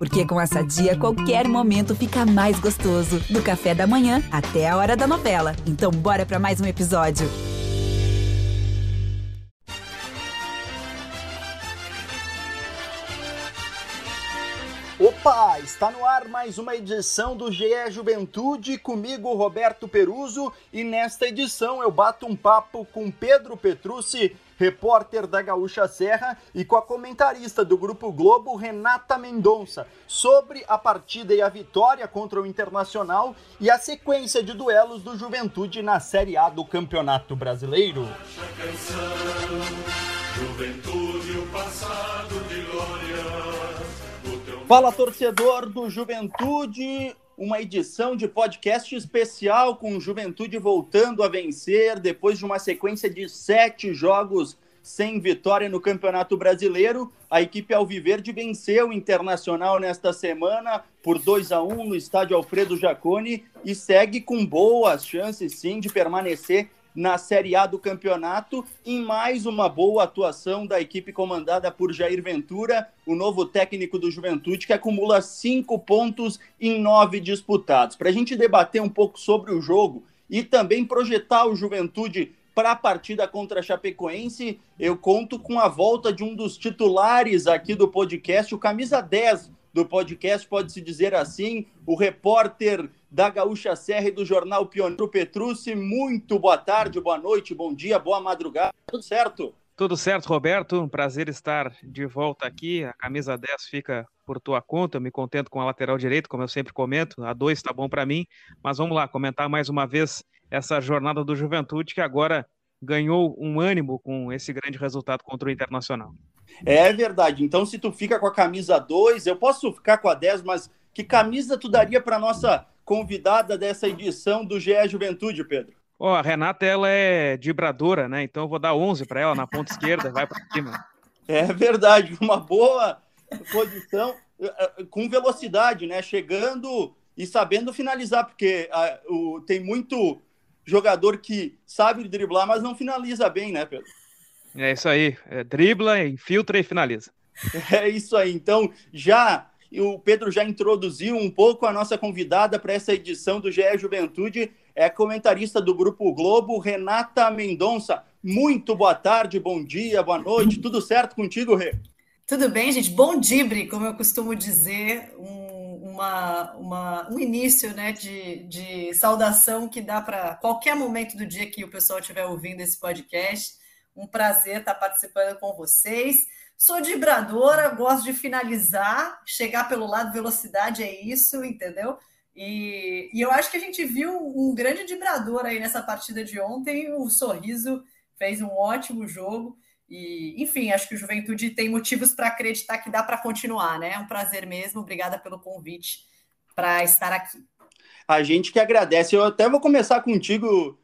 Porque com essa dia, qualquer momento fica mais gostoso. Do café da manhã até a hora da novela. Então, bora para mais um episódio. Opa! Está no ar mais uma edição do GE Juventude, comigo Roberto Peruso, e nesta edição eu bato um papo com Pedro Petrucci, repórter da Gaúcha Serra, e com a comentarista do Grupo Globo, Renata Mendonça, sobre a partida e a vitória contra o Internacional e a sequência de duelos do Juventude na Série A do Campeonato Brasileiro. Fala torcedor do Juventude, uma edição de podcast especial com Juventude voltando a vencer depois de uma sequência de sete jogos sem vitória no Campeonato Brasileiro. A equipe Alviverde venceu o Internacional nesta semana por 2 a 1 no estádio Alfredo Jaconi e segue com boas chances sim de permanecer na Série A do campeonato, em mais uma boa atuação da equipe comandada por Jair Ventura, o novo técnico do Juventude, que acumula cinco pontos em nove disputados. Para a gente debater um pouco sobre o jogo e também projetar o Juventude para a partida contra a Chapecoense, eu conto com a volta de um dos titulares aqui do podcast, o camisa 10 do podcast, pode-se dizer assim, o repórter da Gaúcha Serra e do Jornal Pioneiro Petrucci. Muito boa tarde, boa noite, bom dia, boa madrugada, tudo certo? Tudo certo, Roberto. Um prazer estar de volta aqui. A camisa 10 fica por tua conta. Eu me contento com a lateral direito, como eu sempre comento. A 2 está bom para mim. Mas vamos lá, comentar mais uma vez essa jornada do Juventude, que agora ganhou um ânimo com esse grande resultado contra o Internacional. É verdade. Então, se tu fica com a camisa 2, eu posso ficar com a 10, mas que camisa tu daria para nossa convidada dessa edição do GE Juventude, Pedro? Ó, oh, a Renata, ela é vibradora, né? Então eu vou dar 11 para ela na ponta esquerda, vai para cima. É verdade, uma boa posição eh, eh, com velocidade, né? Chegando e sabendo finalizar, porque o, tem muito jogador que sabe driblar, mas não finaliza bem, né, Pedro? É isso aí, é, dribla, infiltra e finaliza. É isso aí. Então, já o Pedro já introduziu um pouco a nossa convidada para essa edição do GE Juventude, é a comentarista do Grupo Globo, Renata Mendonça. Muito boa tarde, bom dia, boa noite, tudo certo contigo, Rê? Tudo bem, gente? Bom dibre, como eu costumo dizer, um, uma, uma, um início né, de, de saudação que dá para qualquer momento do dia que o pessoal estiver ouvindo esse podcast. Um prazer estar participando com vocês. Sou vibradora, gosto de finalizar, chegar pelo lado, velocidade é isso, entendeu? E, e eu acho que a gente viu um grande vibrador aí nessa partida de ontem. O Sorriso fez um ótimo jogo. E, enfim, acho que o Juventude tem motivos para acreditar que dá para continuar, né? É um prazer mesmo. Obrigada pelo convite para estar aqui. A gente que agradece. Eu até vou começar contigo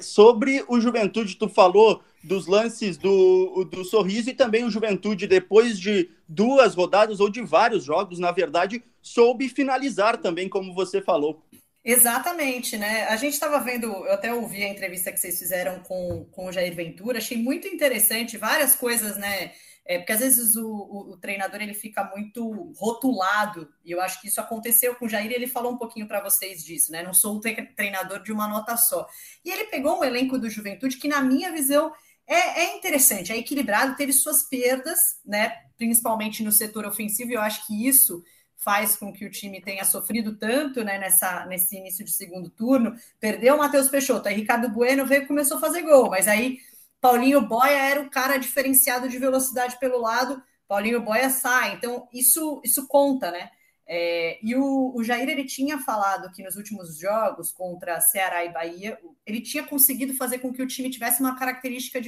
sobre o Juventude. Tu falou dos lances do, do Sorriso e também o Juventude, depois de duas rodadas ou de vários jogos, na verdade, soube finalizar também, como você falou. Exatamente, né? A gente estava vendo, eu até ouvi a entrevista que vocês fizeram com, com o Jair Ventura, achei muito interessante, várias coisas, né? É, porque às vezes o, o, o, treinador ele fica muito rotulado, e eu acho que isso aconteceu com o Jair, ele falou um pouquinho para vocês disso, né? Não sou um treinador de uma nota só. E ele pegou um elenco do Juventude que, na minha visão, é, é, interessante, é equilibrado, teve suas perdas, né? Principalmente no setor ofensivo, e eu acho que isso faz com que o time tenha sofrido tanto né, nessa, nesse início de segundo turno. Perdeu o Matheus Peixoto, aí Ricardo Bueno veio e começou a fazer gol, mas aí Paulinho Boia era o cara diferenciado de velocidade pelo lado, Paulinho Boia sai, então isso, isso conta, né? É, e o, o, Jair ele tinha falado que nos últimos jogos contra Ceará e Bahia, ele tinha conseguido fazer com que o time tivesse uma característica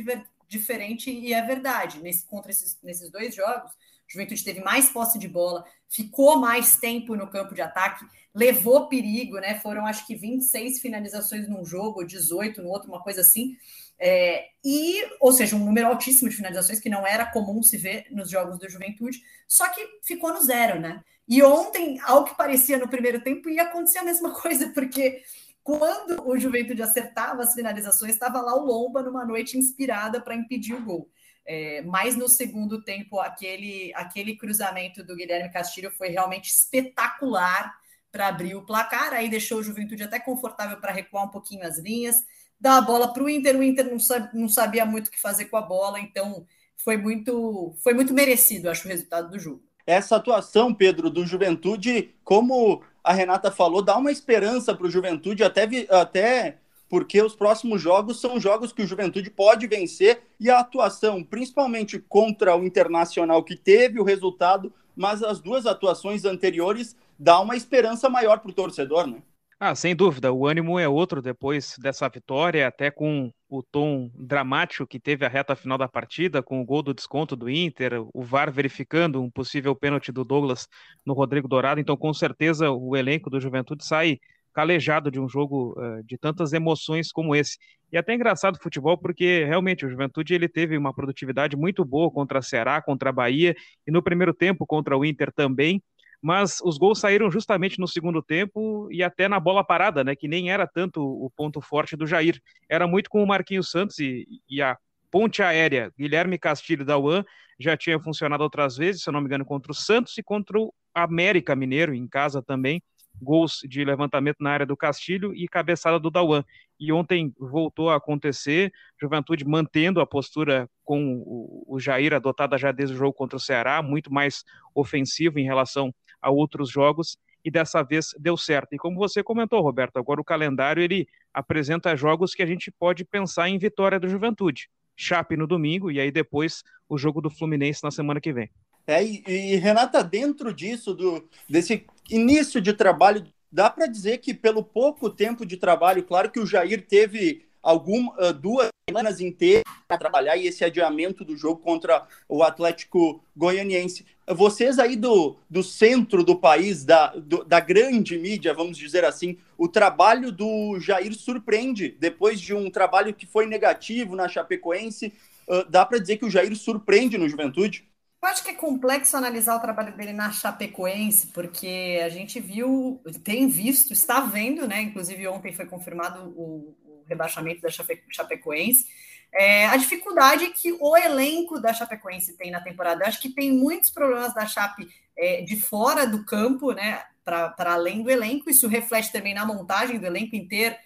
diferente, e é verdade. Nesse, contra esses, nesses dois jogos, Juventude teve mais posse de bola, ficou mais tempo no campo de ataque, levou perigo, né? Foram acho que 26 finalizações num jogo, 18 no outro, uma coisa assim. É, e, ou seja, um número altíssimo de finalizações que não era comum se ver nos jogos do Juventude, só que ficou no zero, né? E ontem, ao que parecia no primeiro tempo, ia acontecer a mesma coisa, porque quando o Juventude acertava as finalizações, estava lá o Lomba numa noite inspirada para impedir o gol. É, mas no segundo tempo, aquele, aquele cruzamento do Guilherme Castilho foi realmente espetacular para abrir o placar. Aí deixou o Juventude até confortável para recuar um pouquinho as linhas, dar a bola para o Inter. O Inter não, não sabia muito o que fazer com a bola, então foi muito, foi muito merecido, acho, o resultado do jogo. Essa atuação, Pedro, do Juventude, como a Renata falou, dá uma esperança para o Juventude, até, até porque os próximos jogos são jogos que o Juventude pode vencer e a atuação, principalmente contra o Internacional, que teve o resultado, mas as duas atuações anteriores dá uma esperança maior para o torcedor, né? Ah, sem dúvida, o ânimo é outro depois dessa vitória, até com o tom dramático que teve a reta final da partida, com o gol do desconto do Inter, o VAR verificando um possível pênalti do Douglas no Rodrigo Dourado. Então, com certeza, o elenco do Juventude sai calejado de um jogo uh, de tantas emoções como esse. E até engraçado o futebol, porque realmente o Juventude ele teve uma produtividade muito boa contra a Ceará, contra a Bahia, e no primeiro tempo contra o Inter também mas os gols saíram justamente no segundo tempo e até na bola parada, né, que nem era tanto o ponto forte do Jair, era muito com o Marquinhos Santos e, e a ponte aérea Guilherme Castilho da UAN já tinha funcionado outras vezes, se eu não me engano, contra o Santos e contra o América Mineiro, em casa também, gols de levantamento na área do Castilho e cabeçada do Dauan. E ontem voltou a acontecer, Juventude mantendo a postura com o, Jair adotada já desde o jogo contra o Ceará, muito mais ofensivo em relação a outros jogos e dessa vez deu certo. E como você comentou, Roberto, agora o calendário ele apresenta jogos que a gente pode pensar em vitória do Juventude. Chape no domingo e aí depois o jogo do Fluminense na semana que vem. É, e, e Renata, dentro disso, do, desse início de trabalho, dá para dizer que pelo pouco tempo de trabalho, claro que o Jair teve alguma, uh, duas semanas inteiras para trabalhar e esse adiamento do jogo contra o Atlético Goianiense. Vocês aí do, do centro do país, da, do, da grande mídia, vamos dizer assim, o trabalho do Jair surpreende. Depois de um trabalho que foi negativo na Chapecoense, uh, dá para dizer que o Jair surpreende no Juventude? Eu acho que é complexo analisar o trabalho dele na Chapecoense, porque a gente viu, tem visto, está vendo, né? Inclusive ontem foi confirmado o, rebaixamento da Chapecoense. É, a dificuldade que o elenco da Chapecoense tem na temporada. Eu acho que tem muitos problemas da Chape é, de fora do campo, né? Para além do elenco. Isso reflete também na montagem do elenco inteiro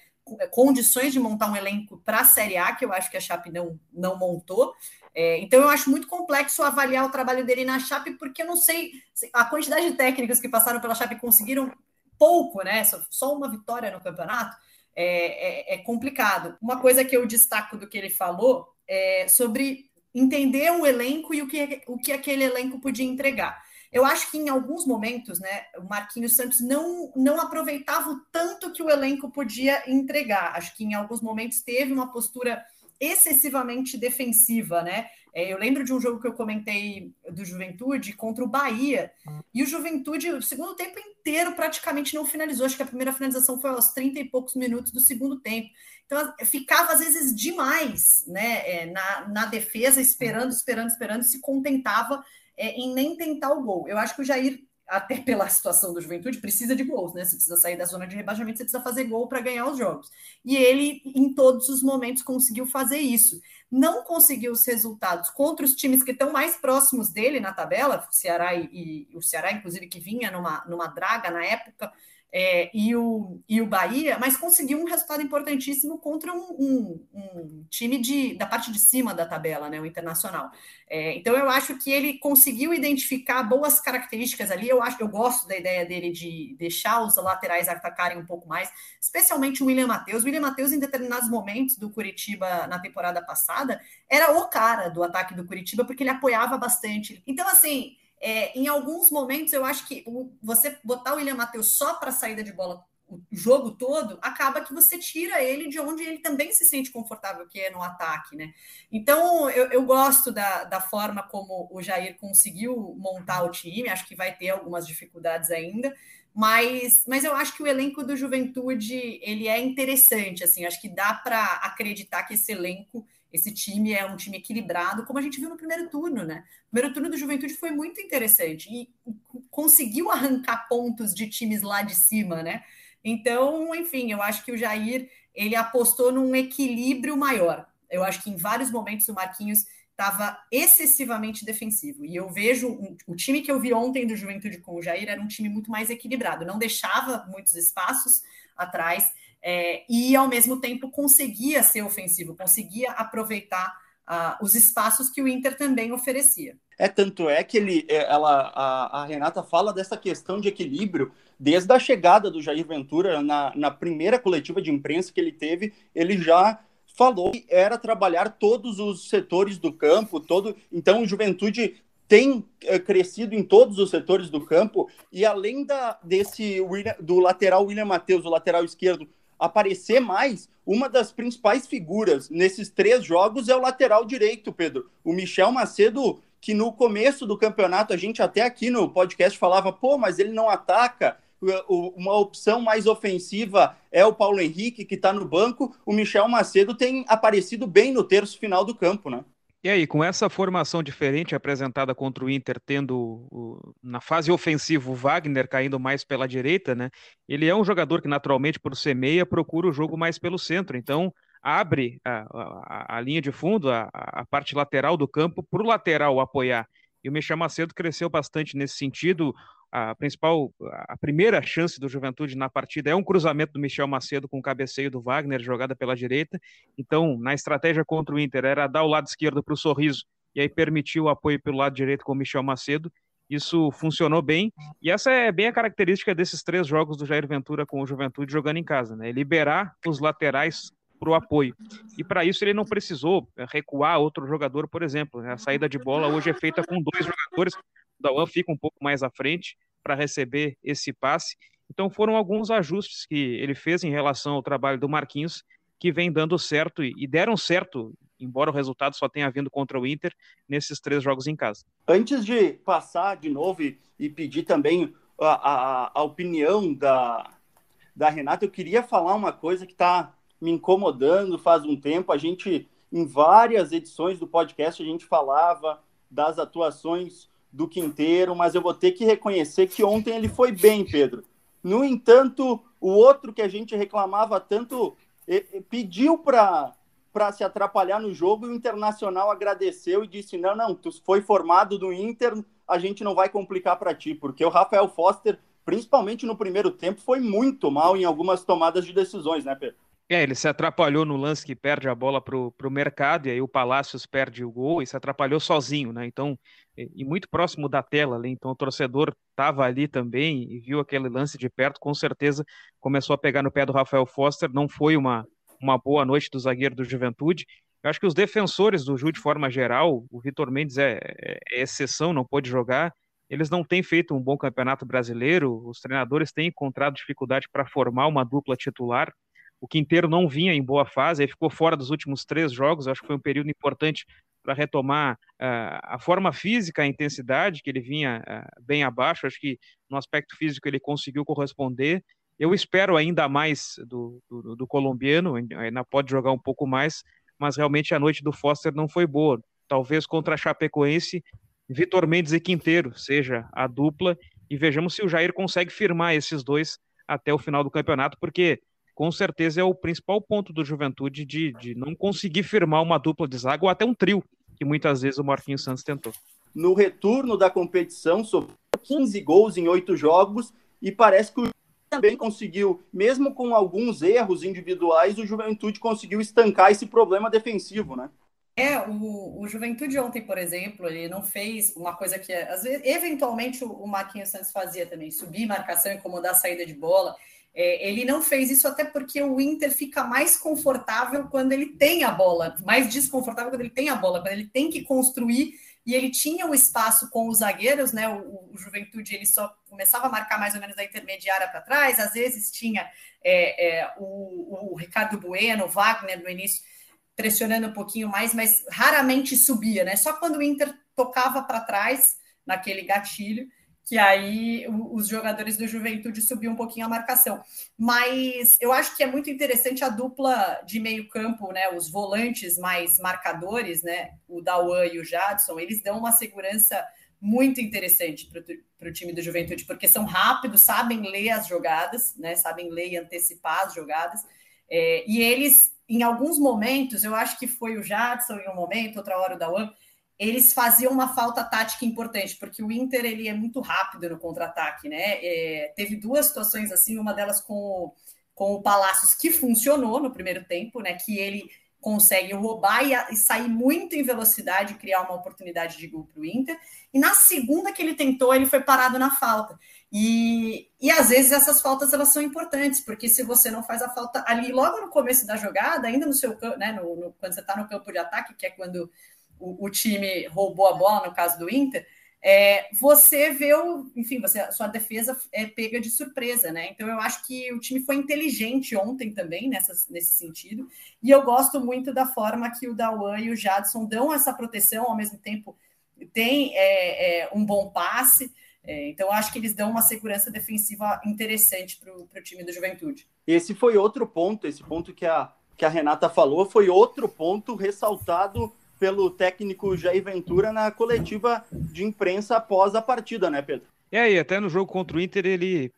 é, condições de montar um elenco para a Série A, que eu acho que a Chape não, não montou. É, então, eu acho muito complexo avaliar o trabalho dele na Chape, porque eu não sei a quantidade de técnicos que passaram pela Chape conseguiram pouco, né? Só, só uma vitória no campeonato é, é, é complicado. Uma coisa que eu destaco do que ele falou é sobre entender o elenco e o que, o que aquele elenco podia entregar. Eu acho que em alguns momentos, né, o Marquinhos Santos não, não aproveitava o tanto que o elenco podia entregar. Acho que em alguns momentos teve uma postura excessivamente defensiva, né? É, eu lembro de um jogo que eu comentei do Juventude contra o Bahia, e o Juventude, o segundo tempo inteiro, praticamente não finalizou. Acho que a primeira finalização foi aos 30 e poucos minutos do segundo tempo. Então, ficava às vezes demais né, é, na, na defesa, esperando, esperando, esperando, se contentava é, em nem tentar o gol. Eu acho que o Jair até pela situação do Juventude, precisa de gols, né? Você precisa sair da zona de rebaixamento, você precisa fazer gol para ganhar os jogos. E ele, em todos os momentos, conseguiu fazer isso. Não conseguiu os resultados contra os times que estão mais próximos dele na tabela, o Ceará e, e o Ceará, inclusive, que vinha numa, numa draga na época, é, e, o, e o Bahia, mas conseguiu um resultado importantíssimo contra um, um, um, time de, da parte de cima da tabela, né, o Internacional. É, então eu acho que ele conseguiu identificar boas características ali. Eu acho, eu gosto da ideia dele de deixar os laterais atacarem um pouco mais, especialmente o William Matheus. O William Matheus, em determinados momentos do Curitiba na temporada passada, era o cara do ataque do Curitiba, porque ele apoiava bastante. Então, assim, é, em alguns momentos, eu acho que você botar o William Matheus só para saída de bola o jogo todo, acaba que você tira ele de onde ele também se sente confortável, que é no ataque, né? Então, eu, eu gosto da, da forma como o Jair conseguiu montar o time, acho que vai ter algumas dificuldades ainda, mas, mas eu acho que o elenco do Juventude, ele é interessante, assim, acho que dá para acreditar que esse elenco esse time é um time equilibrado, como a gente viu no primeiro turno, né? O primeiro turno do Juventude foi muito interessante e conseguiu arrancar pontos de times lá de cima, né? Então, enfim, eu acho que o Jair ele apostou num equilíbrio maior. Eu acho que em vários momentos o Marquinhos estava excessivamente defensivo. E eu vejo o time que eu vi ontem do Juventude com o Jair era um time muito mais equilibrado, não deixava muitos espaços atrás é, e, ao mesmo tempo, conseguia ser ofensivo, conseguia aproveitar uh, os espaços que o Inter também oferecia. É, tanto é que ele, é, ela, a, a, Renata fala dessa questão de equilíbrio desde a chegada do Jair Ventura na, na primeira coletiva de imprensa que ele teve, ele já falou que era trabalhar todos os setores do campo, todo. Então, Juventude tem é, crescido em todos os setores do campo e além da desse do lateral William Matheus, o lateral esquerdo, aparecer mais, uma das principais figuras nesses três jogos é o lateral direito, Pedro. O Michel Macedo, que no começo do campeonato a gente até aqui no podcast falava, pô, mas ele não ataca, uma opção mais ofensiva é o Paulo Henrique, que está no banco. O Michel Macedo tem aparecido bem no terço final do campo, né? E aí, com essa formação diferente apresentada contra o Inter, tendo o, na fase ofensiva o Wagner caindo mais pela direita, né? Ele é um jogador que naturalmente, por ser meia, procura o jogo mais pelo centro. Então, abre a, a, a linha de fundo, a, a parte lateral do campo, para o lateral apoiar. E o Michel Macedo cresceu bastante nesse sentido a principal, a primeira chance do Juventude na partida é um cruzamento do Michel Macedo com o cabeceio do Wagner, jogada pela direita. Então, na estratégia contra o Inter, era dar o lado esquerdo para o Sorriso e aí permitiu o apoio pelo lado direito com o Michel Macedo. Isso funcionou bem, e essa é bem a característica desses três jogos do Jair Ventura com o Juventude jogando em casa, né? Liberar os laterais para o apoio. E para isso ele não precisou recuar outro jogador, por exemplo. Né? A saída de bola hoje é feita com dois jogadores, o Dawan fica um pouco mais à frente para receber esse passe. Então foram alguns ajustes que ele fez em relação ao trabalho do Marquinhos que vem dando certo e deram certo, embora o resultado só tenha vindo contra o Inter nesses três jogos em casa. Antes de passar de novo e pedir também a, a, a, opinião da, da Renata, eu queria falar uma coisa que está me incomodando faz um tempo. A gente, em várias edições do podcast, a gente falava das atuações do Quinteiro, mas eu vou ter que reconhecer que ontem ele foi bem, Pedro. No entanto, o outro que a gente reclamava tanto pediu para para se atrapalhar no jogo e o Internacional agradeceu e disse: "Não, não, tu foi formado do Inter, a gente não vai complicar para ti", porque o Rafael Foster, principalmente no primeiro tempo, foi muito mal em algumas tomadas de decisões, né, Pedro? É, ele se atrapalhou no lance que perde a bola para o mercado, e aí o Palácios perde o gol e se atrapalhou sozinho, né? Então, e muito próximo da tela ali, então o torcedor estava ali também e viu aquele lance de perto, com certeza começou a pegar no pé do Rafael Foster, não foi uma, uma boa noite do zagueiro do Juventude. Eu acho que os defensores do Ju, de forma geral, o Vitor Mendes é, é, é exceção, não pôde jogar, eles não têm feito um bom campeonato brasileiro, os treinadores têm encontrado dificuldade para formar uma dupla titular, o Quinteiro não vinha em boa fase, aí ficou fora dos últimos três jogos. Acho que foi um período importante para retomar uh, a forma física, a intensidade, que ele vinha uh, bem abaixo. Acho que no aspecto físico ele conseguiu corresponder. Eu espero ainda mais do, do, do colombiano, ainda pode jogar um pouco mais, mas realmente a noite do Foster não foi boa. Talvez contra a Chapecoense, Vitor Mendes e Quinteiro seja a dupla, e vejamos se o Jair consegue firmar esses dois até o final do campeonato, porque com certeza é o principal ponto do Juventude de, de não conseguir firmar uma dupla de zaga ou até um trio, que muitas vezes o Marquinhos Santos tentou. No retorno da competição, sofreu 15 gols em oito jogos e parece que o também conseguiu, mesmo com alguns erros individuais, o Juventude conseguiu estancar esse problema defensivo, né? É, o, o Juventude ontem, por exemplo, ele não fez uma coisa que, às vezes, eventualmente, o, o Marquinhos Santos fazia também, subir marcação, incomodar a saída de bola. É, ele não fez isso até porque o Inter fica mais confortável quando ele tem a bola, mais desconfortável quando ele tem a bola, quando ele tem que construir e ele tinha o espaço com os zagueiros, né? O, o, Juventude ele só começava a marcar mais ou menos da intermediária para trás, às vezes tinha é, é, o, o, Ricardo Bueno, o Wagner no início pressionando um pouquinho mais, mas raramente subia, né? Só quando o Inter tocava para trás naquele gatilho que aí os jogadores do Juventude subiam um pouquinho a marcação. Mas eu acho que é muito interessante a dupla de meio campo, né? Os volantes mais marcadores, né? O Dawan e o Jadson, eles dão uma segurança muito interessante para o time do Juventude, porque são rápidos, sabem ler as jogadas, né? Sabem ler e antecipar as jogadas. É, e eles, em alguns momentos, eu acho que foi o Jadson em um momento, outra hora o Dawan, eles faziam uma falta tática importante, porque o Inter ele é muito rápido no contra-ataque, né? É, teve duas situações assim, uma delas com, com o Palácios que funcionou no primeiro tempo, né? Que ele consegue roubar e, e sair muito em velocidade, criar uma oportunidade de gol para o Inter. E na segunda que ele tentou, ele foi parado na falta. E, e às vezes essas faltas elas são importantes, porque se você não faz a falta ali logo no começo da jogada, ainda no seu né, no, no quando você está no campo de ataque, que é quando o, o, time roubou a bola, no caso do Inter, é, você vê o, enfim, você, sua defesa é pega de surpresa, né? Então eu acho que o time foi inteligente ontem também nessa, nesse sentido, e eu gosto muito da forma que o Dawan e o Jadson dão essa proteção, ao mesmo tempo tem é, é, um bom passe. É, então, acho que eles dão uma segurança defensiva interessante para o time do Juventude. Esse foi outro ponto, esse ponto que a, que a Renata falou, foi outro ponto ressaltado pelo técnico Jair Ventura na coletiva de imprensa após a partida, né, Pedro? É, aí, até no jogo contra o Inter ele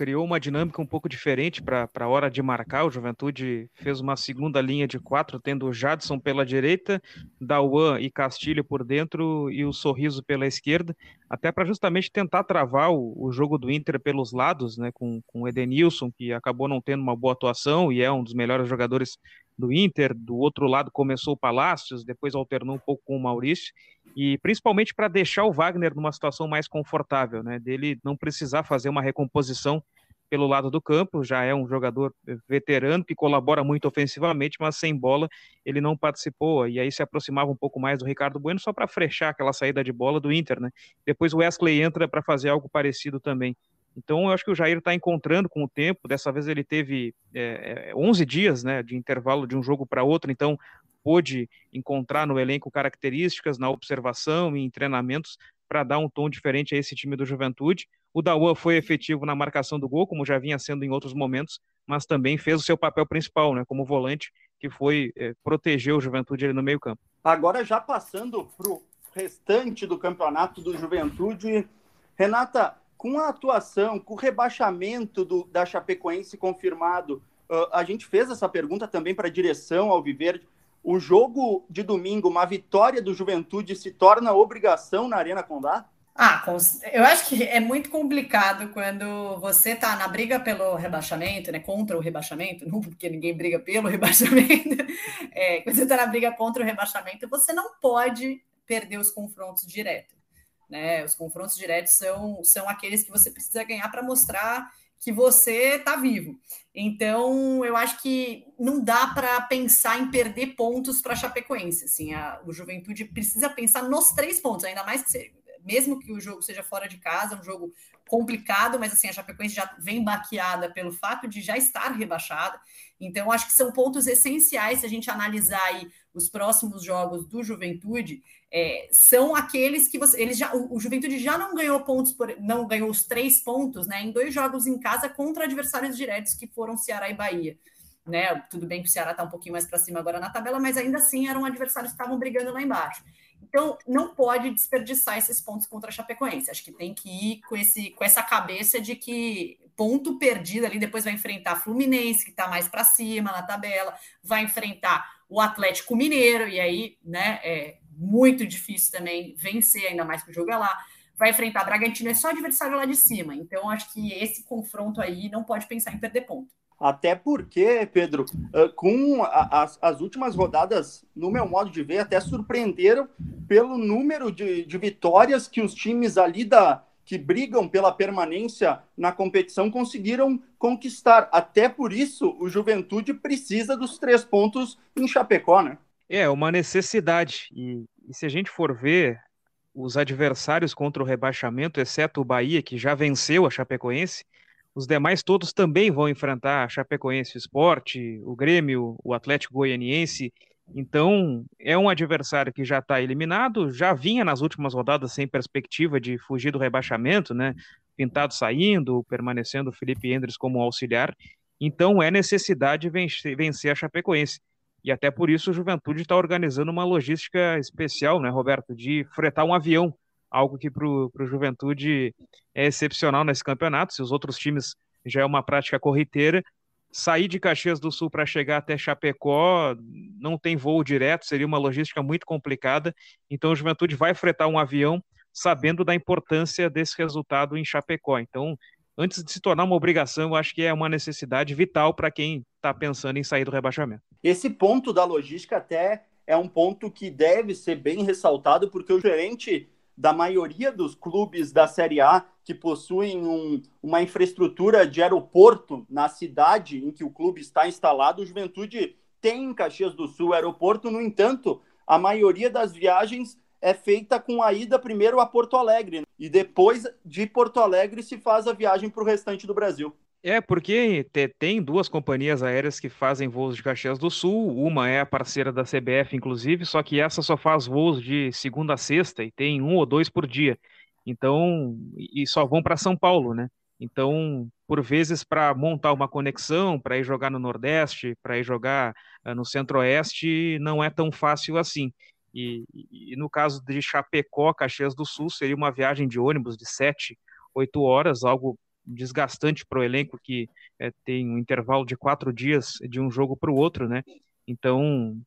criou uma dinâmica um pouco diferente para a hora de marcar. O Juventude fez uma segunda linha de quatro, tendo o Jadson pela direita, Dauan e Castilho por dentro e o Sorriso pela esquerda, até para justamente tentar travar o, o, jogo do Inter pelos lados, né, com, com o Edenilson, que acabou não tendo uma boa atuação e é um dos melhores jogadores do Inter, do outro lado começou o Palácios, depois alternou um pouco com o Maurício, e principalmente para deixar o Wagner numa situação mais confortável, né, dele não precisar fazer uma recomposição pelo lado do campo, já é um jogador veterano que colabora muito ofensivamente, mas sem bola ele não participou, e aí se aproximava um pouco mais do Ricardo Bueno só para frechar aquela saída de bola do Inter, né? Depois o Wesley entra para fazer algo parecido também. Então, eu acho que o Jair está encontrando com o tempo. Dessa vez ele teve é, 11 é, dias né, de intervalo de um jogo para outro, então pôde encontrar no elenco características, na observação e em treinamentos para dar um tom diferente a esse time do Juventude. O Daua foi efetivo na marcação do gol, como já vinha sendo em outros momentos, mas também fez o seu papel principal, né, como volante, que foi é, proteger o Juventude ali no meio campo. Agora, já passando para o restante do campeonato do Juventude, Renata, com a atuação, com o rebaixamento do, da Chapecoense confirmado, uh, a gente fez essa pergunta também para a direção ao Viverde. O jogo de domingo, uma vitória do Juventude, se torna obrigação na Arena Condá? Ah, eu acho que é muito complicado quando você está na briga pelo rebaixamento, né? Contra o rebaixamento, não porque ninguém briga pelo rebaixamento. É, quando você está na briga contra o rebaixamento, você não pode perder os confrontos direto. Né? Os confrontos diretos são, são aqueles que você precisa ganhar para mostrar que você está vivo. Então, eu acho que não dá para pensar em perder pontos para a Chapecoense. Assim, a, o Juventude precisa pensar nos três pontos, ainda mais que mesmo que o jogo seja fora de casa, um jogo complicado, mas assim, a Chapecoense já vem baqueada pelo fato de já estar rebaixada. Então, acho que são pontos essenciais se a gente analisar aí os próximos jogos do Juventude, é, são aqueles que você. Eles já, o, o, Juventude já não ganhou pontos, por, não ganhou os três pontos, né? Em dois jogos em casa contra adversários diretos que foram Ceará e Bahia. Né? Tudo bem que o Ceará está um pouquinho mais para cima agora na tabela, mas ainda assim eram adversários que estavam brigando lá embaixo. Então, não pode desperdiçar esses pontos contra a Chapecoense. Acho que tem que ir com, esse, com essa cabeça de que ponto perdido ali, depois vai enfrentar Fluminense, que está mais para cima na tabela, vai enfrentar o Atlético Mineiro, e aí, né, é muito difícil também vencer, ainda mais que o jogo é lá. Vai enfrentar Bragantino, é só adversário lá de cima. Então, acho que esse confronto aí não pode pensar em perder ponto. Até porque, Pedro, com as, as, últimas rodadas, no meu modo de ver, até surpreenderam pelo número de, de vitórias que os times ali da, que brigam pela permanência na competição conseguiram conquistar. Até por isso, o Juventude precisa dos três pontos em Chapecó, né? É, uma necessidade. E, e se a gente for ver os adversários contra o rebaixamento, exceto o Bahia, que já venceu a Chapecoense, os demais todos também vão enfrentar a Chapecoense Esporte, o Grêmio, o Atlético Goianiense. Então, é um adversário que já está eliminado, já vinha nas últimas rodadas sem perspectiva de fugir do rebaixamento, né? Pintado saindo, permanecendo o Felipe Endres como auxiliar. Então, é necessidade vencer, vencer a Chapecoense. E até por isso o Juventude está organizando uma logística especial, né, Roberto, de fretar um avião algo que para o Juventude é excepcional nesse campeonato. Se os outros times já é uma prática corriqueira, sair de Caxias do Sul para chegar até Chapecó não tem voo direto, seria uma logística muito complicada. Então, o Juventude vai fretar um avião sabendo da importância desse resultado em Chapecó. Então, antes de se tornar uma obrigação, eu acho que é uma necessidade vital para quem está pensando em sair do rebaixamento. Esse ponto da logística até é um ponto que deve ser bem ressaltado, porque o gerente da maioria dos clubes da Série A que possuem um, uma infraestrutura de aeroporto na cidade em que o clube está instalado, o Juventude tem em Caxias do Sul aeroporto, no entanto, a maioria das viagens é feita com a ida primeiro a Porto Alegre e depois de Porto Alegre se faz a viagem para o restante do Brasil. É, porque tem duas companhias aéreas que fazem voos de Caxias do Sul. Uma é a parceira da CBF, inclusive, só que essa só faz voos de segunda a sexta e tem um ou dois por dia. Então, e só vão para São Paulo, né? Então, por vezes, para montar uma conexão, para ir jogar no Nordeste, para ir jogar uh, no Centro-Oeste, não é tão fácil assim. E, e, no caso de Chapecó, Caxias do Sul, seria uma viagem de ônibus de sete, oito horas, algo desgastante para o elenco que é, tem um intervalo de quatro dias de um jogo para o outro, né? Então,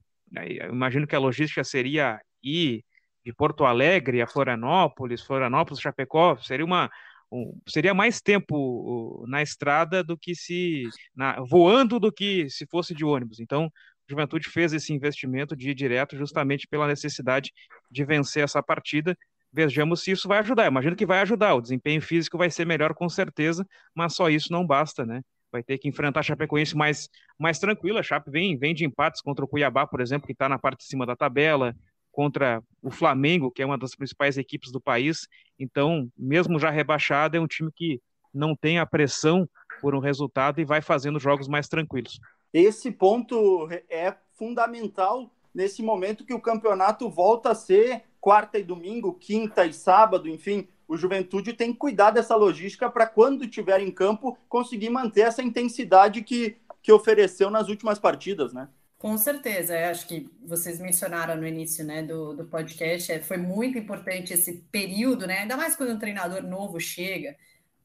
imagino que a logística seria ir de Porto Alegre a Florianópolis, Florianópolis, Chapecó, seria uma um, seria mais tempo na estrada do que se na, voando do que se fosse de ônibus. Então, Juventude fez esse investimento de ir direto justamente pela necessidade de vencer essa partida Vejamos se isso vai ajudar. Imagino que vai ajudar. O desempenho físico vai ser melhor com certeza, mas só isso não basta, né? Vai ter que enfrentar a Chapecoense mais, mais tranquila. A Chape vem, vem de empates contra o Cuiabá, por exemplo, que está na parte de cima da tabela, contra o Flamengo, que é uma das principais equipes do país. Então, mesmo já rebaixado, é um time que não tem a pressão por um resultado e vai fazendo jogos mais tranquilos. Esse ponto é fundamental nesse momento que o campeonato volta a ser quarta e domingo, quinta e sábado, enfim, o Juventude tem que cuidar dessa logística para quando estiver em campo conseguir manter essa intensidade que, que ofereceu nas últimas partidas, né? Com certeza, eu acho que vocês mencionaram no início né, do, do podcast, é, foi muito importante esse período, né? Ainda mais quando um treinador novo chega,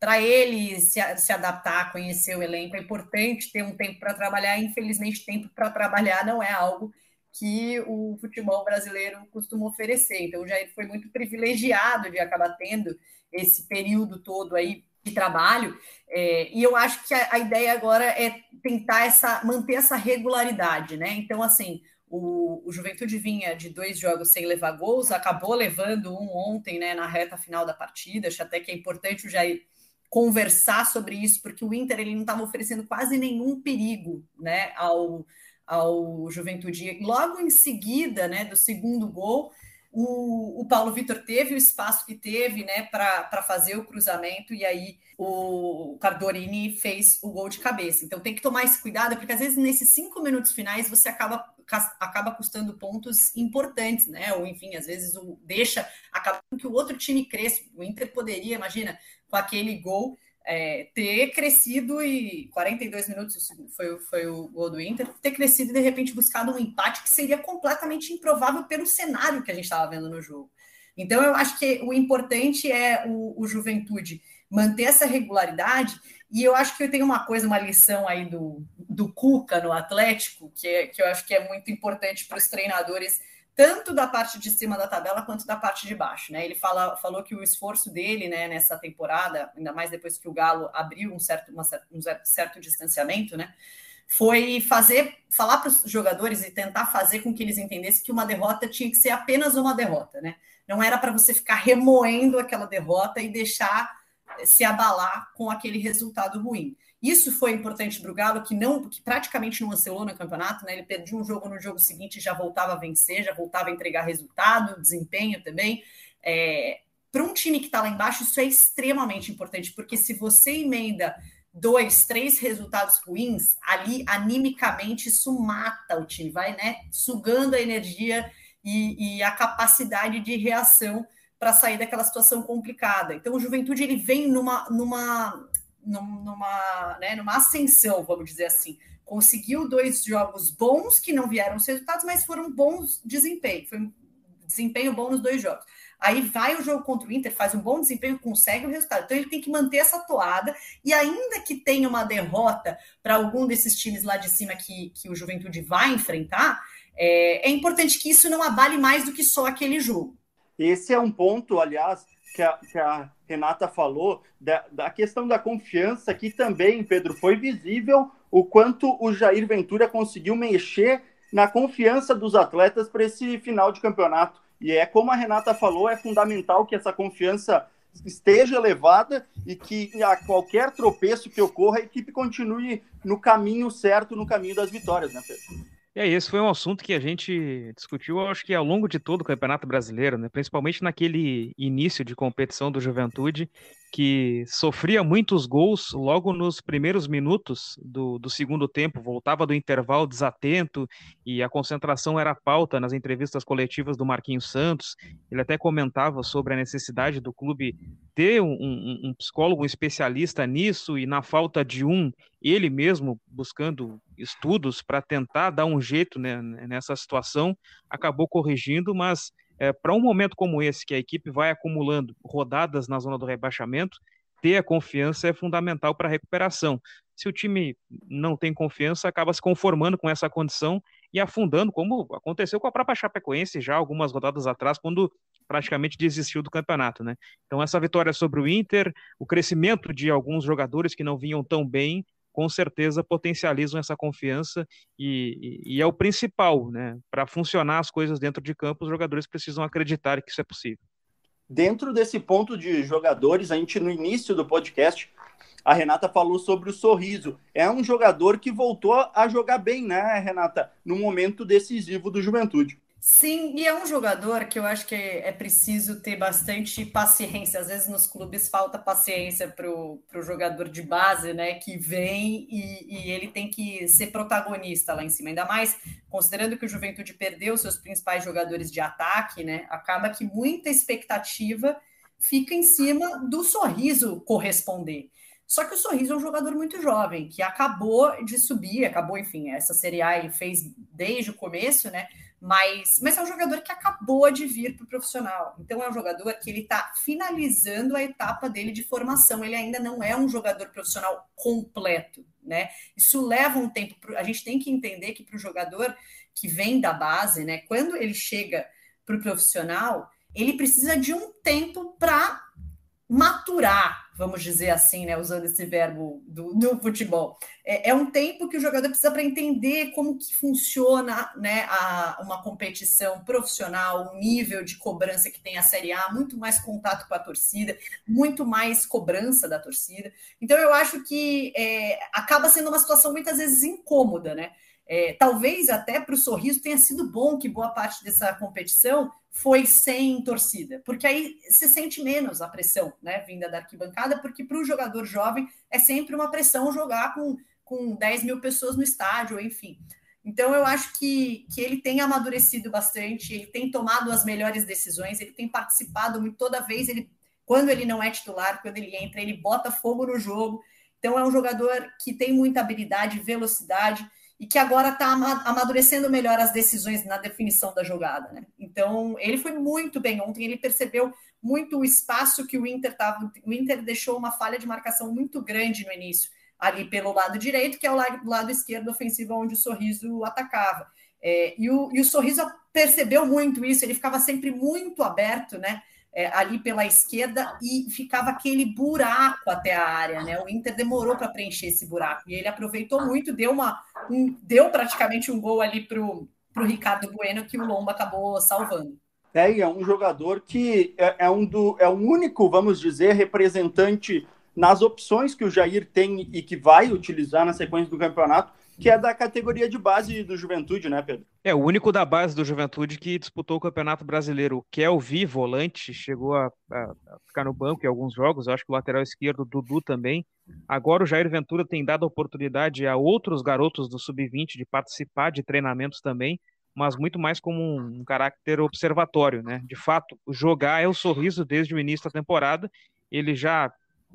para ele se, se adaptar, conhecer o elenco, é importante ter um tempo para trabalhar. Infelizmente, tempo para trabalhar não é algo que o futebol brasileiro costuma oferecer. Então, o Jair foi muito privilegiado de acabar tendo esse período todo aí de trabalho. É, e eu acho que a, a, ideia agora é tentar essa, manter essa regularidade, né? Então, assim, o, o, Juventude vinha de dois jogos sem levar gols, acabou levando um ontem, né, na reta final da partida. Acho até que é importante o Jair conversar sobre isso, porque o Inter ele não estava oferecendo quase nenhum perigo, né, ao ao Juventude. Logo em seguida, né, do segundo gol, o, o Paulo Vitor teve o espaço que teve, né, para fazer o cruzamento e aí o Cardorini fez o gol de cabeça. Então tem que tomar esse cuidado, porque às vezes nesses cinco minutos finais você acaba acaba custando pontos importantes, né? Ou enfim, às vezes o deixa acaba que o outro time cresça. O Inter poderia, imagina, com aquele gol é, ter crescido e 42 minutos foi, foi o gol do Inter, ter crescido e de repente buscado um empate que seria completamente improvável pelo cenário que a gente estava vendo no jogo. Então, eu acho que o importante é o, o Juventude manter essa regularidade. E eu acho que tenho uma coisa, uma lição aí do, do Cuca no Atlético, que, é, que eu acho que é muito importante para os treinadores tanto da parte de cima da tabela quanto da parte de baixo, né? Ele fala, falou que o esforço dele, né, nessa temporada, ainda mais depois que o Galo abriu um certo, uma, um certo distanciamento, né? Foi fazer, falar para os jogadores e tentar fazer com que eles entendessem que uma derrota tinha que ser apenas uma derrota, né? Não era para você ficar remoendo aquela derrota e deixar se abalar com aquele resultado ruim. Isso foi importante para o Galo, que não, que praticamente não oscilou no campeonato, né? Ele perdia um jogo no jogo seguinte já voltava a vencer, já voltava a entregar resultado, desempenho também. É, para um time que está lá embaixo, isso é extremamente importante, porque se você emenda dois, três resultados ruins, ali animicamente isso mata o time, vai né, sugando a energia e, e a capacidade de reação para sair daquela situação complicada. Então, o Juventude ele vem numa, numa numa, né, numa ascensão, vamos dizer assim. Conseguiu dois jogos bons que não vieram os resultados, mas foram bons desempenho. Foi um desempenho bom nos dois jogos. Aí vai o jogo contra o Inter, faz um bom desempenho, consegue o resultado. Então ele tem que manter essa toada. E ainda que tenha uma derrota para algum desses times lá de cima que, que o Juventude vai enfrentar, é, é importante que isso não abale mais do que só aquele jogo. Esse é um ponto, aliás, que a, que a Renata falou, da, da, questão da confiança, que também, Pedro, foi visível o quanto o Jair Ventura conseguiu mexer na confiança dos atletas para esse final de campeonato. E é como a Renata falou, é fundamental que essa confiança esteja elevada e que a qualquer tropeço que ocorra, a equipe continue no caminho certo, no caminho das vitórias, né, Pedro? E aí, esse foi um assunto que a gente discutiu, acho que ao longo de todo o Campeonato Brasileiro, né? principalmente naquele início de competição do Juventude, que sofria muitos gols logo nos primeiros minutos do, do segundo tempo, voltava do intervalo desatento e a concentração era pauta nas entrevistas coletivas do Marquinhos Santos. Ele até comentava sobre a necessidade do clube ter um, um, um psicólogo especialista nisso e na falta de um, ele mesmo buscando estudos para tentar dar um jeito né, nessa situação, acabou corrigindo, mas é, para um momento como esse, que a equipe vai acumulando rodadas na zona do rebaixamento, ter a confiança é fundamental para a recuperação. Se o time não tem confiança, acaba se conformando com essa condição e afundando, como aconteceu com a própria Chapecoense já algumas rodadas atrás, quando praticamente desistiu do campeonato, né? Então essa vitória sobre o Inter, o crescimento de alguns jogadores que não vinham tão bem, com certeza potencializam essa confiança e, e, e é o principal, né? Para funcionar as coisas dentro de campo, os jogadores precisam acreditar que isso é possível. Dentro desse ponto de jogadores, a gente no início do podcast, a Renata falou sobre o sorriso. É um jogador que voltou a jogar bem, né, Renata? No momento decisivo do Juventude. Sim, e é um jogador que eu acho que é preciso ter bastante paciência. Às vezes nos clubes falta paciência para o jogador de base, né? Que vem e, e, ele tem que ser protagonista lá em cima. Ainda mais considerando que o Juventude perdeu seus principais jogadores de ataque, né? Acaba que muita expectativa fica em cima do sorriso corresponder. Só que o Sorriso é um jogador muito jovem, que acabou de subir, acabou, enfim, essa Série A e fez desde o começo, né? Mas, mas é um jogador que acabou de vir para o profissional. Então é um jogador que ele está finalizando a etapa dele de formação. Ele ainda não é um jogador profissional completo, né? Isso leva um tempo. Pro, a gente tem que entender que para o jogador que vem da base, né? Quando ele chega para o profissional, ele precisa de um tempo para maturar, vamos dizer assim, né, usando esse verbo do, do futebol. É, é, um tempo que o jogador precisa para entender como que funciona né, a, uma competição profissional, o nível de cobrança que tem a Série A, muito mais contato com a torcida, muito mais cobrança da torcida. Então eu acho que é, acaba sendo uma situação muitas vezes incômoda, né? É, talvez até para o sorriso tenha sido bom que boa parte dessa competição foi sem torcida, porque aí se sente menos a pressão, né, vinda da arquibancada, porque para o jogador jovem é sempre uma pressão jogar com, com 10 mil pessoas no estádio, enfim. Então eu acho que, que ele tem amadurecido bastante, ele tem tomado as melhores decisões, ele tem participado muito, toda vez ele, quando ele não é titular, quando ele entra, ele bota fogo no jogo. Então é um jogador que tem muita habilidade, velocidade, e que agora está amadurecendo melhor as decisões na definição da jogada. Né? Então, ele foi muito bem ontem, ele percebeu muito o espaço que o Inter estava. O Inter deixou uma falha de marcação muito grande no início, ali pelo lado direito, que é o lado, esquerdo ofensivo, onde o sorriso atacava. É, e, o, e o sorriso percebeu muito isso, ele ficava sempre muito aberto, né? É, ali pela esquerda e ficava aquele buraco até a área, né? O Inter demorou para preencher esse buraco e ele aproveitou muito, deu uma, um, deu praticamente um gol ali para o Ricardo Bueno que o Lomba acabou salvando. É, é um jogador que é, é um do, é o único, vamos dizer, representante nas opções que o Jair tem e que vai utilizar na sequência do campeonato, que é da categoria de base do Juventude, né, Pedro? É, o único da base do Juventude que disputou o Campeonato Brasileiro. O Kelvi, volante, chegou a, a, a, ficar no banco em alguns jogos, eu acho que o lateral esquerdo, o Dudu também. Agora o Jair Ventura tem dado oportunidade a outros garotos do Sub-20 de participar de treinamentos também, mas muito mais como um, um caráter observatório, né? De fato, jogar é o sorriso desde o início da temporada. Ele já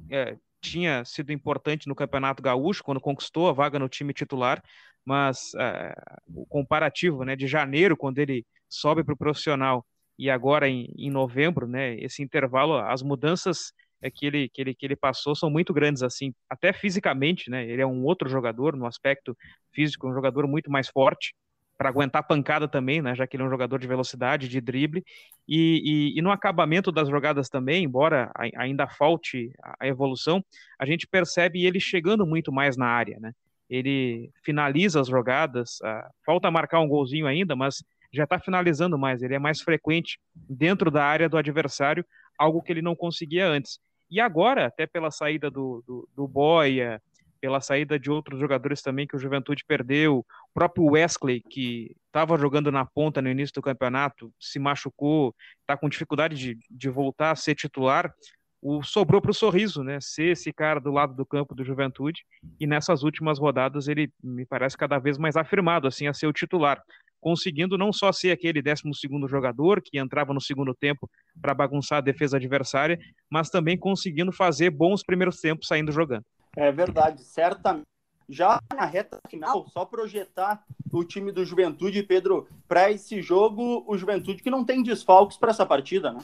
é, tinha sido importante no Campeonato Gaúcho, quando conquistou a vaga no time titular, mas uh, o comparativo né, de janeiro, quando ele sobe para o profissional, e agora em, em novembro, né? Esse intervalo, as mudanças é que ele, que, ele, que ele passou são muito grandes, assim, até fisicamente, né? Ele é um outro jogador no aspecto físico, um jogador muito mais forte para aguentar pancada também, né? Já que ele é um jogador de velocidade, de drible e, e, e no acabamento das jogadas também, embora ainda falte a evolução, a gente percebe ele chegando muito mais na área, né? Ele finaliza as jogadas, uh, falta marcar um golzinho ainda, mas já está finalizando mais, ele é mais frequente dentro da área do adversário, algo que ele não conseguia antes. E agora, até pela saída do, do, do Boia, pela saída de outros jogadores também que o Juventude perdeu, o próprio Wesley, que estava jogando na ponta no início do campeonato, se machucou, está com dificuldade de, de voltar a ser titular, o sobrou para o Sorriso, né? Ser esse cara do lado do campo do Juventude, e nessas últimas rodadas ele me parece cada vez mais afirmado assim a ser o titular conseguindo não só ser aquele 12 jogador que entrava no segundo tempo para bagunçar a defesa adversária, mas também conseguindo fazer bons primeiros tempos saindo jogando. É verdade, certamente. Já na reta final, só projetar o time do Juventude, Pedro, para esse jogo, o Juventude que não tem desfalques para essa partida, né?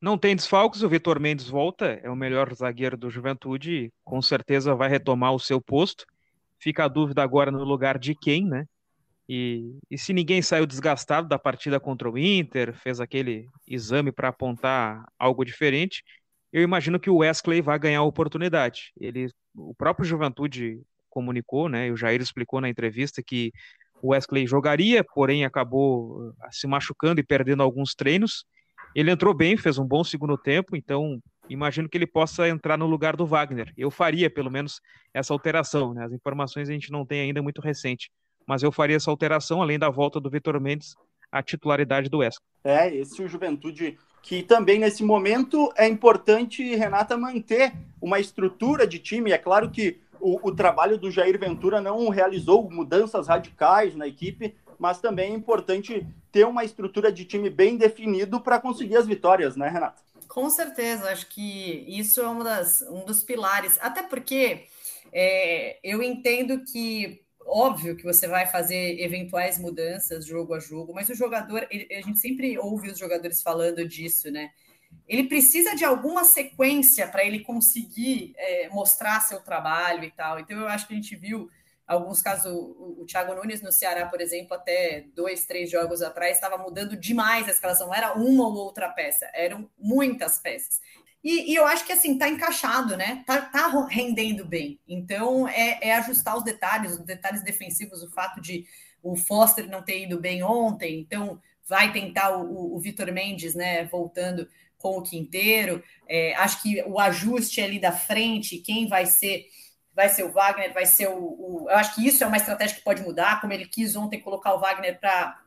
Não tem desfalques, o Vitor Mendes volta, é o melhor zagueiro do Juventude, com certeza vai retomar o seu posto. Fica a dúvida agora no lugar de quem, né? E, e se ninguém saiu desgastado da partida contra o Inter, fez aquele exame para apontar algo diferente, eu imagino que o Wesley vai ganhar a oportunidade. Ele, o próprio Juventude comunicou, né? E o Jair explicou na entrevista que o Wesley jogaria, porém acabou ah, se machucando e perdendo alguns treinos. Ele entrou bem, fez um bom segundo tempo, então imagino que ele possa entrar no lugar do Wagner. Eu faria, pelo menos, essa alteração. Né? As informações a gente não tem ainda muito recente mas eu faria essa alteração, além da volta do Vitor Mendes à titularidade do Wesley. É, esse é o Juventude que também nesse momento é importante, Renata, manter uma estrutura de time. É claro que o, o, trabalho do Jair Ventura não realizou mudanças radicais na equipe, mas também é importante ter uma estrutura de time bem definido para conseguir as vitórias, né, Renata? Com certeza, acho que isso é uma das, um dos pilares, até porque é, eu entendo que óbvio que você vai fazer eventuais mudanças jogo a jogo, mas o jogador, ele, a gente sempre ouve os jogadores falando disso, né? Ele precisa de alguma sequência para ele conseguir é, mostrar seu trabalho e tal. Então, eu acho que a gente viu alguns casos, o, o Thiago Nunes no Ceará, por exemplo, até dois, três jogos atrás, estava mudando demais a escalação. Não era uma ou outra peça, eram muitas peças. E, e, eu acho que assim tá encaixado, né? Tá, tá rendendo bem. Então é, é, ajustar os detalhes, os detalhes defensivos, o fato de o Foster não ter ido bem ontem, então vai tentar o, o Vitor Mendes, né? Voltando com o Quinteiro. É, acho que o ajuste ali da frente, quem vai ser vai ser o Wagner, vai ser o, o, Eu acho que isso é uma estratégia que pode mudar, como ele quis ontem colocar o Wagner para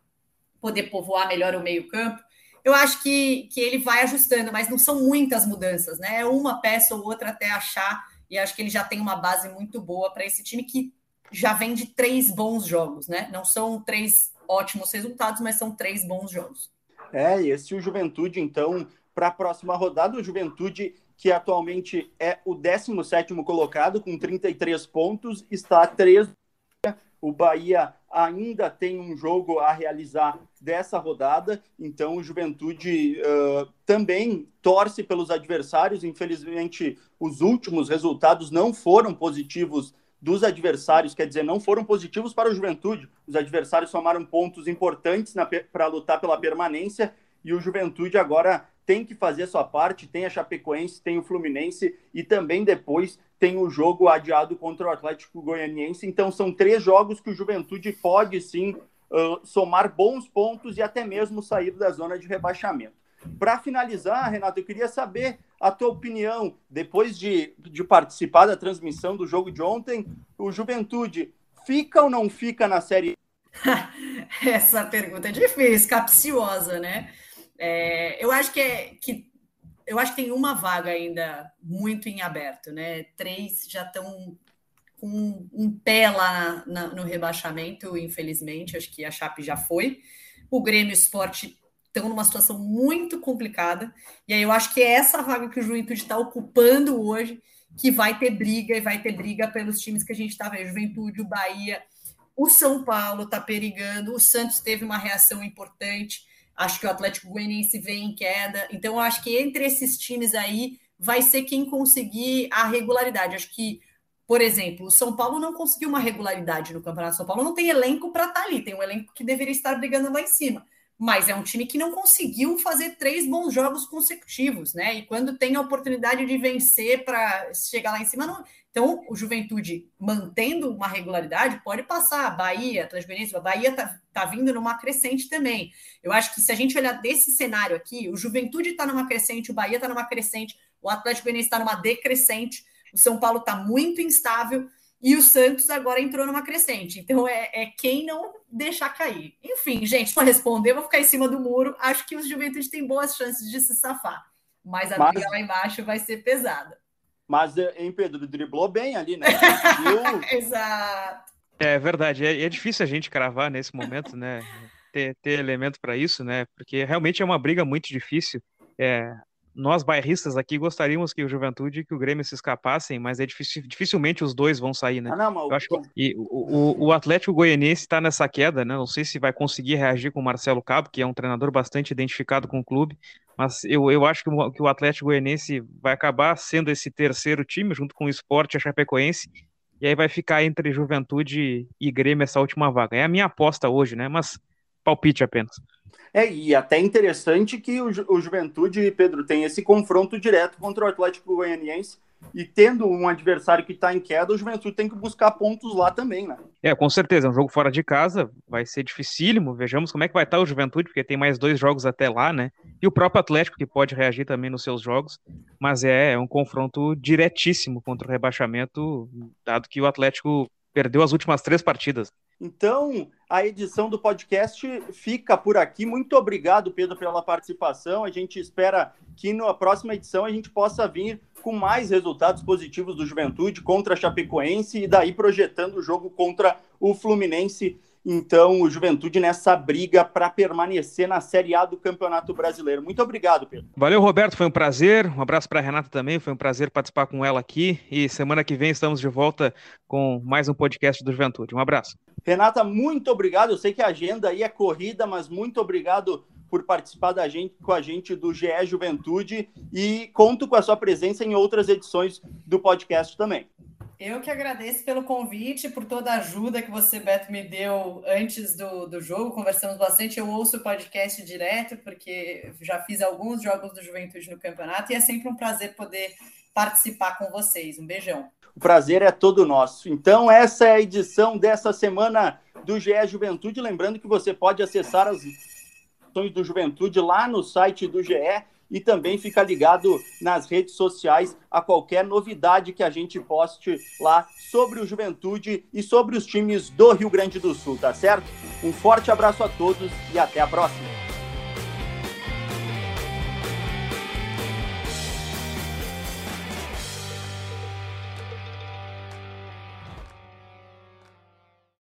poder povoar melhor o meio-campo eu acho que, que ele vai ajustando, mas não são muitas mudanças, né? É uma peça ou outra até achar, e acho que ele já tem uma base muito boa para esse time que já vem de três bons jogos, né? Não são três ótimos resultados, mas são três bons jogos. É, e esse o Juventude, então, para a próxima rodada, o Juventude, que atualmente é o 17 colocado, com 33 pontos, está a 3 o Bahia ainda tem um jogo a realizar dessa rodada, então o Juventude uh, também torce pelos adversários. Infelizmente, os últimos resultados não foram positivos dos adversários, quer dizer, não foram positivos para o Juventude. Os adversários somaram pontos importantes para lutar pela permanência e o Juventude agora tem que fazer a sua parte. Tem a Chapecoense, tem o Fluminense e também depois tem o jogo adiado contra o Atlético Goianiense. Então, são três jogos que o Juventude pode sim uh, somar bons pontos e até mesmo sair da zona de rebaixamento. Para finalizar, Renato, eu queria saber a tua opinião, depois de, de participar da transmissão do jogo de ontem, o Juventude fica ou não fica na Série Essa pergunta é difícil, capciosa, né? É, eu acho que, é, que eu acho que tem uma vaga ainda muito em aberto, né? Três já estão com um pé lá na, no rebaixamento, infelizmente. Acho que a Chape já foi. O Grêmio Esporte estão numa situação muito complicada. E aí eu acho que é essa vaga que o Juventude está ocupando hoje que vai ter briga e vai ter briga pelos times que a gente está vendo. Juventude, o Bahia, o São Paulo está perigando, o Santos teve uma reação importante Acho que o Atlético Goianiense vem em queda. Então, acho que entre esses times aí vai ser quem conseguir a regularidade. Acho que, por exemplo, o São Paulo não conseguiu uma regularidade no Campeonato São Paulo, não tem elenco para estar tá ali, tem um elenco que deveria estar brigando lá em cima. Mas é um time que não conseguiu fazer três bons jogos consecutivos, né? E quando tem a oportunidade de vencer para chegar lá em cima, não, então, o Juventude, mantendo uma regularidade, pode passar. Bahia, Goianiense, a Bahia está tá vindo numa crescente também. Eu acho que se a gente olhar desse cenário aqui, o Juventude está numa crescente, o Bahia está numa crescente, o Atlético Goianiense está numa decrescente, o São Paulo está muito instável e o Santos agora entrou numa crescente. Então, é, é quem não deixar cair. Enfim, gente, para responder, vou ficar em cima do muro. Acho que o Juventude tem boas chances de se safar, mas a mas... briga lá embaixo vai ser pesada. Mas, em Pedro, driblou bem ali, né? Exato. É verdade. É, é, difícil a gente cravar nesse momento, né? Ter, ter elemento para isso, né? Porque realmente é uma briga muito difícil. É, nós bairristas aqui gostaríamos que o Juventude e que o Grêmio se escapassem, mas é difícil, dificilmente os dois vão sair, né? Ah, não, mas... Eu acho que, e o, o, o Atlético Goianiense está nessa queda, né? Não sei se vai conseguir reagir com o Marcelo Cabo, que é um treinador bastante identificado com o clube, mas eu, eu acho que o, que o Atlético Goianiense vai acabar sendo esse terceiro time, junto com o Sport e a Chapecoense, e aí vai ficar entre Juventude e Grêmio essa última vaga. É a minha aposta hoje, né? Mas palpite apenas. É, e até interessante que o, o Juventude, Pedro, tem esse confronto direto contra o Atlético Goianiense, e tendo um adversário que está em queda, o Juventude tem que buscar pontos lá também, né? É, com certeza, é um jogo fora de casa, vai ser dificílimo, vejamos como é que vai estar o Juventude, porque tem mais dois jogos até lá, né? E o próprio Atlético que pode reagir também nos seus jogos, mas é, é um confronto diretíssimo contra o rebaixamento, dado que o Atlético perdeu as últimas três partidas. Então, a edição do podcast fica por aqui. Muito obrigado, Pedro, pela participação. A gente espera que na próxima edição a gente possa vir com mais resultados positivos do Juventude contra a Chapecoense e daí projetando o jogo contra o Fluminense então o Juventude nessa briga para permanecer na Série A do Campeonato Brasileiro. Muito obrigado, Pedro. Valeu, Roberto, foi um prazer. Um abraço para a Renata também, foi um prazer participar com ela aqui. E semana que vem estamos de volta com mais um podcast do Juventude. Um abraço. Renata, muito obrigado. Eu sei que a agenda aí é corrida, mas muito obrigado por participar da gente, com a gente do GE Juventude e conto com a sua presença em outras edições do podcast também. Eu que agradeço pelo convite, por toda a ajuda que você, Beto, me deu antes do, do jogo. Conversamos bastante. Eu ouço o podcast direto, porque já fiz alguns jogos do Juventude no campeonato e é sempre um prazer poder participar com vocês. Um beijão. O prazer é todo nosso. Então, essa é a edição dessa semana do GE Juventude. Lembrando que você pode acessar as do Juventude lá no site do GE e também fica ligado nas redes sociais a qualquer novidade que a gente poste lá sobre o Juventude e sobre os times do Rio Grande do Sul, tá certo? Um forte abraço a todos e até a próxima.